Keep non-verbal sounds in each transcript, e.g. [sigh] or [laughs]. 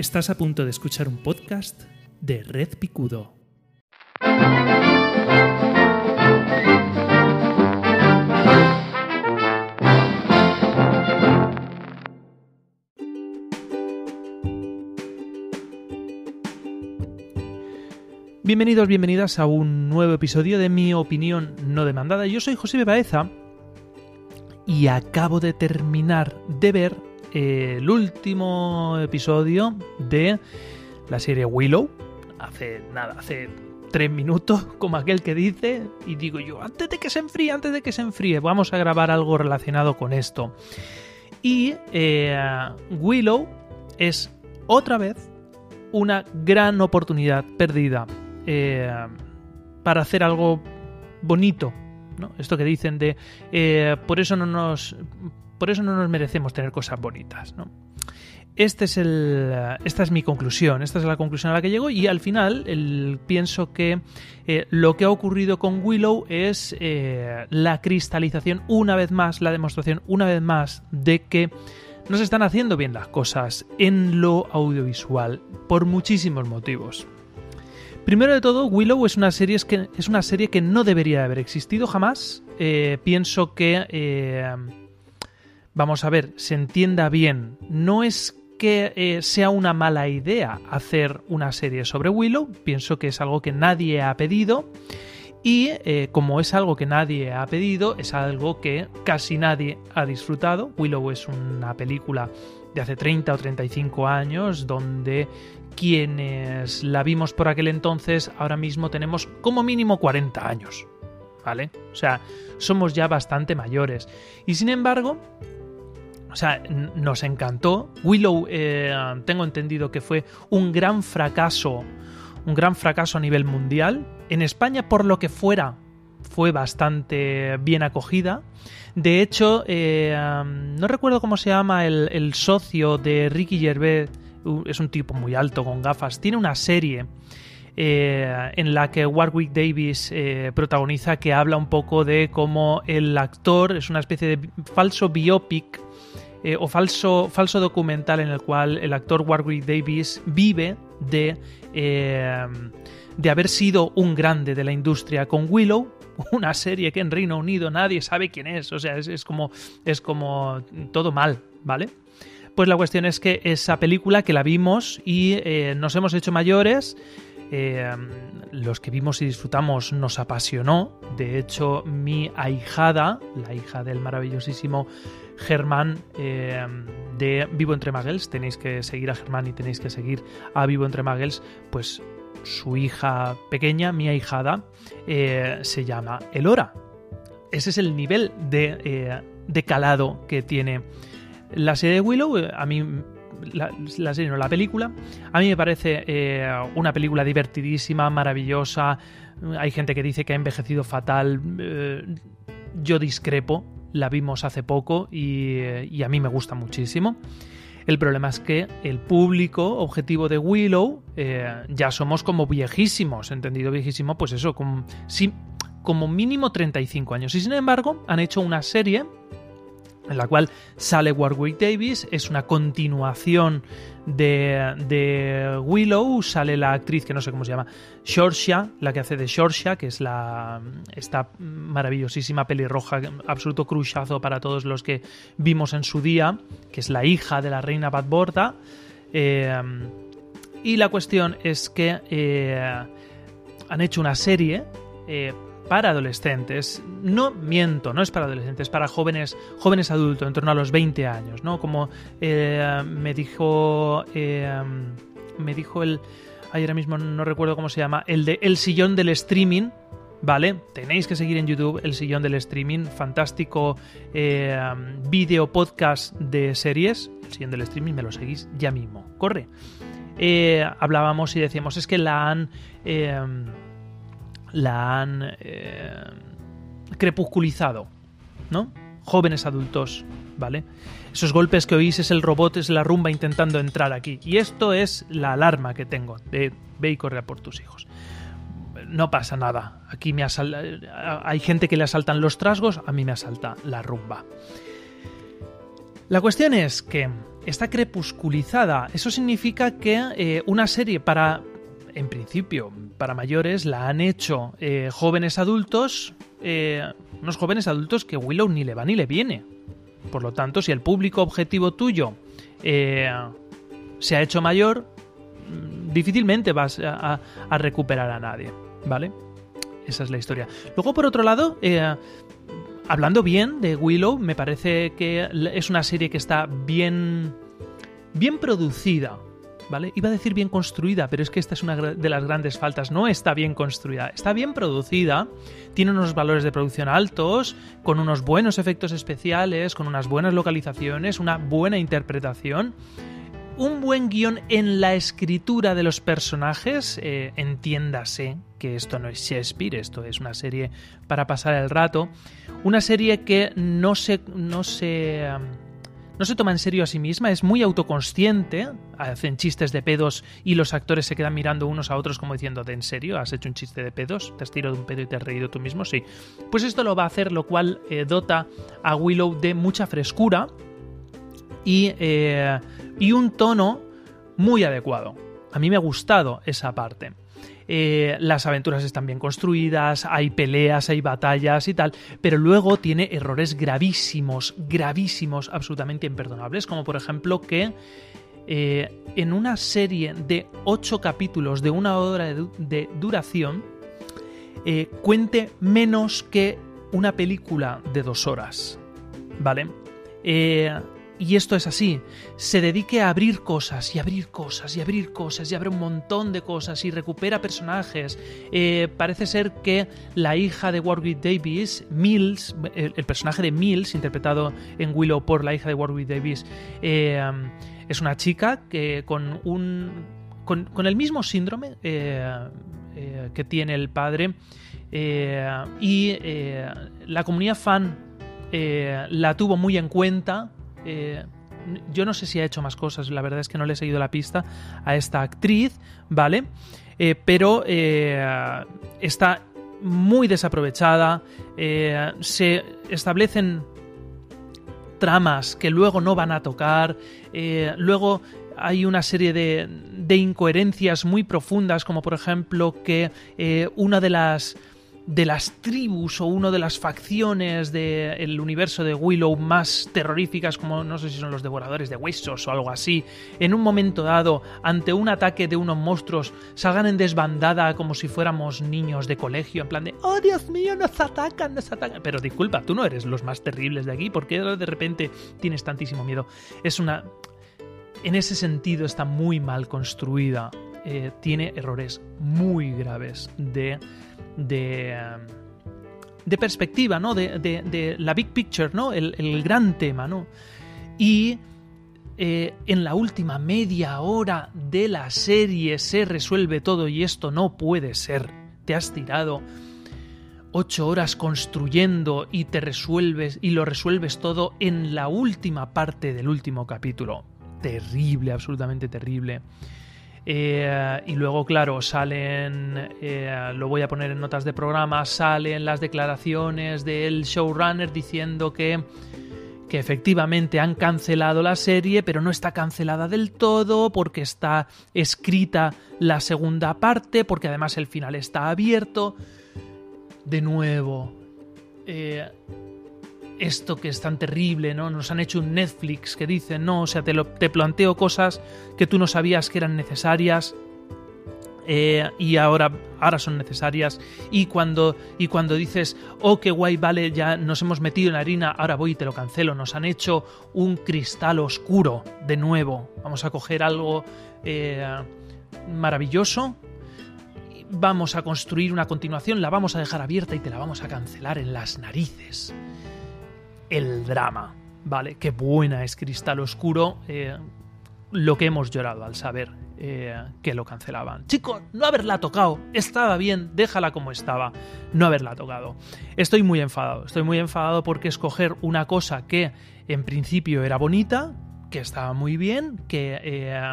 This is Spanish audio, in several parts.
Estás a punto de escuchar un podcast de Red Picudo. Bienvenidos, bienvenidas a un nuevo episodio de mi opinión no demandada. Yo soy José Baeza y acabo de terminar de ver eh, el último episodio de la serie Willow. Hace nada, hace tres minutos, [laughs] como aquel que dice, y digo yo, antes de que se enfríe, antes de que se enfríe, vamos a grabar algo relacionado con esto. Y eh, Willow es otra vez una gran oportunidad perdida eh, para hacer algo bonito. ¿no? Esto que dicen de por eso no nos por eso no nos merecemos tener cosas bonitas. Este es el, esta es mi conclusión, esta es la conclusión a la que llego y al final pienso que eh, lo que ha ocurrido con Willow es eh, la cristalización una vez más, la demostración una vez más de que no se están haciendo bien las cosas en lo audiovisual por muchísimos motivos. Primero de todo, Willow es una serie que, es una serie que no debería haber existido jamás. Eh, pienso que vamos a ver, se entienda bien, no es que eh, sea una mala idea hacer una serie sobre Willow, pienso que es algo que nadie ha pedido y eh, como es algo que nadie ha pedido, es algo que casi nadie ha disfrutado. Willow es una película de hace 30 o 35 años donde quienes la vimos por aquel entonces ahora mismo tenemos como mínimo 40 años. ¿Vale? O sea, somos ya bastante mayores. Y sin embargo, o sea, nos encantó. Willow, eh, tengo entendido que fue un gran fracaso, un gran fracaso a nivel mundial. En España, por lo que fuera, fue bastante bien acogida. De hecho, eh, no recuerdo cómo se llama el, socio de Ricky Gervais, es un tipo muy alto con gafas, tiene una serie eh, en la que Warwick Davis protagoniza que habla un poco de cómo el actor es una especie de falso biopic eh, o falso, falso documental en el cual el actor Warwick Davis vive de, eh, de haber sido un grande de la industria con Willow, [laughs] una serie que en Reino Unido nadie sabe quién es, o sea, es, como, es como todo mal, ¿vale? Pues la cuestión es que esa película que la vimos y eh, nos hemos hecho mayores, los que vimos y disfrutamos nos apasionó. De hecho, mi ahijada, la hija del maravillosísimo Germán eh, de Vivo entre Magels. Tenéis que seguir a Germán y tenéis que seguir a Vivo entre Magels. Pues su hija pequeña, mi ahijada, eh, se llama Elora. Ese es el nivel de, eh, de, calado que tiene la serie de Willow. A mí, la, serie no, la película, a mí me parece una película divertidísima, maravillosa. Hay gente que dice que ha envejecido fatal. yo discrepo la vimos hace poco y, a mí me gusta muchísimo. El problema es que el público objetivo de Willow eh, ya somos como viejísimos, entendido viejísimo, pues eso, como, sí, como mínimo 35 años. Y sin embargo, han hecho una serie en la cual sale Warwick Davis, es una continuación de, Willow, sale la actriz que no sé cómo se llama, Shorsha, la que hace de Shorsha, que es la esta maravillosísima pelirroja, absoluto cruchazo para todos los que vimos en su día, que es la hija de la reina Badborda. Eh, y la cuestión es que eh, han hecho una serie eh, para adolescentes. No miento, no es para adolescentes, para jóvenes, jóvenes adultos, en torno a los 20 años, ¿no? Como eh, me dijo. Eh, me dijo el. Ahora mismo no recuerdo cómo se llama. El de El sillón del streaming. ¿Vale? Tenéis que seguir en YouTube El Sillón del Streaming, fantástico eh, video podcast de series. El Sillón del Streaming, me lo seguís ya mismo. Corre. hablábamos y decíamos, es que la han la han eh, crepusculizado, ¿no? Jóvenes adultos, ¿vale? Esos golpes que oís es el robot, es la rumba intentando entrar aquí. Y esto es la alarma que tengo de ve y corre por tus hijos. No pasa nada. Aquí me hay gente que le asaltan los trasgos, a mí me asalta la rumba. La cuestión es que está crepusculizada. Eso significa que eh, una serie para, en principio, para mayores, la han hecho eh, jóvenes adultos, unos jóvenes adultos que Willow ni le va ni le viene. Por lo tanto, si el público objetivo tuyo se ha hecho mayor, mm, difícilmente vas a, a recuperar a nadie, ¿vale? Esa es la historia. Luego, por otro lado, eh, hablando bien de Willow, me parece que es una serie que está bien, bien producida. ¿Vale? Iba a decir bien construida, pero es que esta es una de las grandes faltas. No está bien construida, está bien producida, tiene unos valores de producción altos, con unos buenos efectos especiales, con unas buenas localizaciones, una buena interpretación un buen guion en la escritura de los personajes, eh, entiéndase que esto no es Shakespeare, esto es una serie para pasar el rato, una serie que no se, no se, no se toma en serio a sí misma, es muy autoconsciente, hacen chistes de pedos y los actores se quedan mirando unos a otros como diciendo, ¿de en serio? ¿Has hecho un chiste de pedos? ¿Te has tirado un pedo y te has reído tú mismo? Sí. Pues esto lo va a hacer, lo cual eh, dota a Willow de mucha frescura y eh, y un tono muy adecuado. A mí me ha gustado esa parte. Eh, las aventuras están bien construidas, hay peleas, hay batallas y tal, pero luego tiene errores gravísimos, gravísimos, absolutamente imperdonables, como por ejemplo que eh, en una serie de ocho capítulos de una hora de, duración eh, cuente menos que una película de dos horas. ¿Vale? Y esto es así, se dedique a abrir cosas y abrir cosas y abrir cosas y abre un montón de cosas y recupera personajes. Eh, parece ser que la hija de Warwick Davis, Mills, el, personaje de Mills, interpretado en Willow por la hija de Warwick Davis, eh, es una chica que con un. con, el mismo síndrome eh, que tiene el padre. y la comunidad fan la tuvo muy en cuenta eh, yo no sé si ha hecho más cosas, la verdad es que no le he seguido la pista a esta actriz, ¿vale? Eh, pero eh, está muy desaprovechada, se establecen tramas que luego no van a tocar, luego hay una serie de, de, incoherencias muy profundas, como por ejemplo que una de las de las tribus o una de las facciones del universo de Willow más terroríficas, como no sé si son los devoradores de huesos o algo así, en un momento dado, ante un ataque de unos monstruos, salgan en desbandada como si fuéramos niños de colegio, en plan de, oh Dios mío, nos atacan, nos atacan. Pero disculpa, tú no eres los más terribles de aquí, porque de repente tienes tantísimo miedo? Es una... En ese sentido está muy mal construida. Eh, tiene errores muy graves de de, de perspectiva, ¿no? De, la big picture, ¿no? El, gran tema, ¿no? Y eh, en la última media hora de la serie se resuelve todo y esto no puede ser. Te has tirado ocho horas construyendo y te resuelves y lo resuelves todo en la última parte del último capítulo. Terrible, absolutamente terrible. Eh, y luego, claro, salen, eh, lo voy a poner en notas de programa, salen las declaraciones del showrunner diciendo que, que efectivamente han cancelado la serie, pero no está cancelada del todo porque está escrita la segunda parte, porque además el final está abierto. De nuevo, eh, esto que es tan terrible, ¿no? Nos han hecho un Netflix que dice, no, o sea, te, lo, te planteo cosas que tú no sabías que eran necesarias. Eh, y ahora, ahora son necesarias. Y cuando, y cuando dices, oh, qué guay, vale, ya nos hemos metido en la harina, ahora voy y te lo cancelo. Nos han hecho un cristal oscuro de nuevo. Vamos a coger algo eh, maravilloso. Vamos a construir una continuación, la vamos a dejar abierta y te la vamos a cancelar en las narices el drama, ¿vale? Qué buena es Cristal Oscuro, eh, lo que hemos llorado al saber eh, que lo cancelaban. Chico, no haberla tocado, estaba bien, déjala como estaba, no haberla tocado. Estoy muy enfadado, estoy muy enfadado porque escoger una cosa que en principio era bonita, que estaba muy bien, que eh,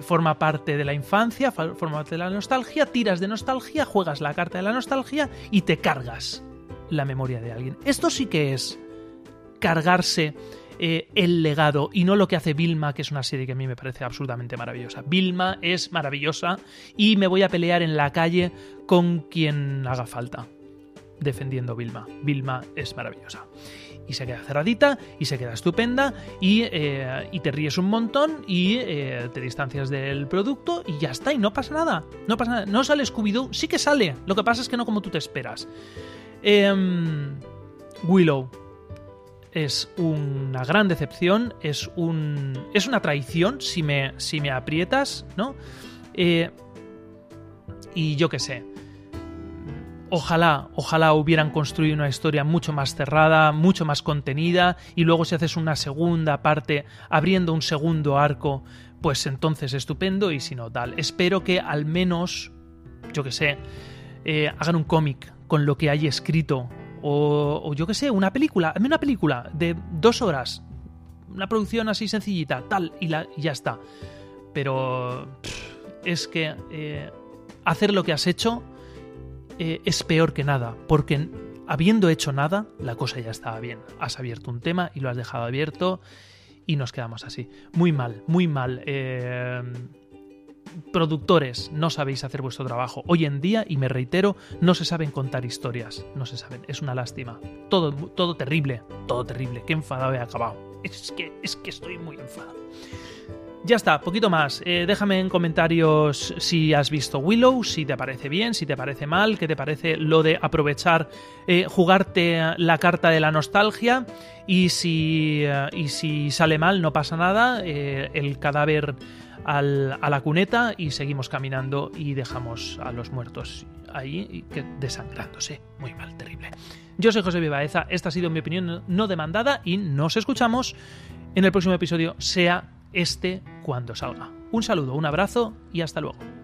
forma parte de la infancia, forma parte de la nostalgia, tiras de nostalgia, juegas la carta de la nostalgia y te cargas la memoria de alguien. Esto sí que es cargarse eh, el legado y no lo que hace Vilma, que es una serie que a mí me parece absolutamente maravillosa. Vilma es maravillosa y me voy a pelear en la calle con quien haga falta defendiendo Vilma. Vilma es maravillosa y se queda cerradita y se queda estupenda y, eh, te ríes un montón y eh, te distancias del producto y ya está y no pasa nada. No pasa nada. No sale Scooby-Doo, sí que sale. Lo que pasa es que no como tú te esperas. Em, Willow es una gran decepción, es un es una traición si me si me aprietas, ¿no? Eh, y yo qué sé Ojalá, ojalá hubieran construido una historia mucho más cerrada, mucho más contenida, y luego si haces una segunda parte abriendo un segundo arco, pues entonces estupendo, y si no, tal. Espero que al menos, yo que sé, eh, hagan un cómic con lo que hay escrito, o, yo que sé, una película, una película de dos horas, una producción así sencillita, tal, y, la, ya está. Pero es que eh, hacer lo que has hecho eh, es peor que nada, porque habiendo hecho nada, la cosa ya estaba bien. Has abierto un tema y lo has dejado abierto y nos quedamos así. Muy mal, muy mal. Eh, productores, no sabéis hacer vuestro trabajo. Hoy en día, y me reitero, no se saben contar historias. No se saben. Es una lástima. Todo, todo terrible. Todo terrible. Qué enfadado he acabado. Es que, es que estoy muy enfadado. Ya está, poquito más. Eh, déjame en comentarios si has visto Willow, si te parece bien, si te parece mal, qué te parece lo de aprovechar, eh, jugarte la carta de la nostalgia y si, eh, y si sale mal no pasa nada, el cadáver a la cuneta y seguimos caminando y dejamos a los muertos ahí desangrándose. Muy mal, terrible. Yo soy José Vivaeza, esta ha sido mi opinión no demandada y nos escuchamos en el próximo episodio, sea este cuando salga. Un saludo, un abrazo y hasta luego.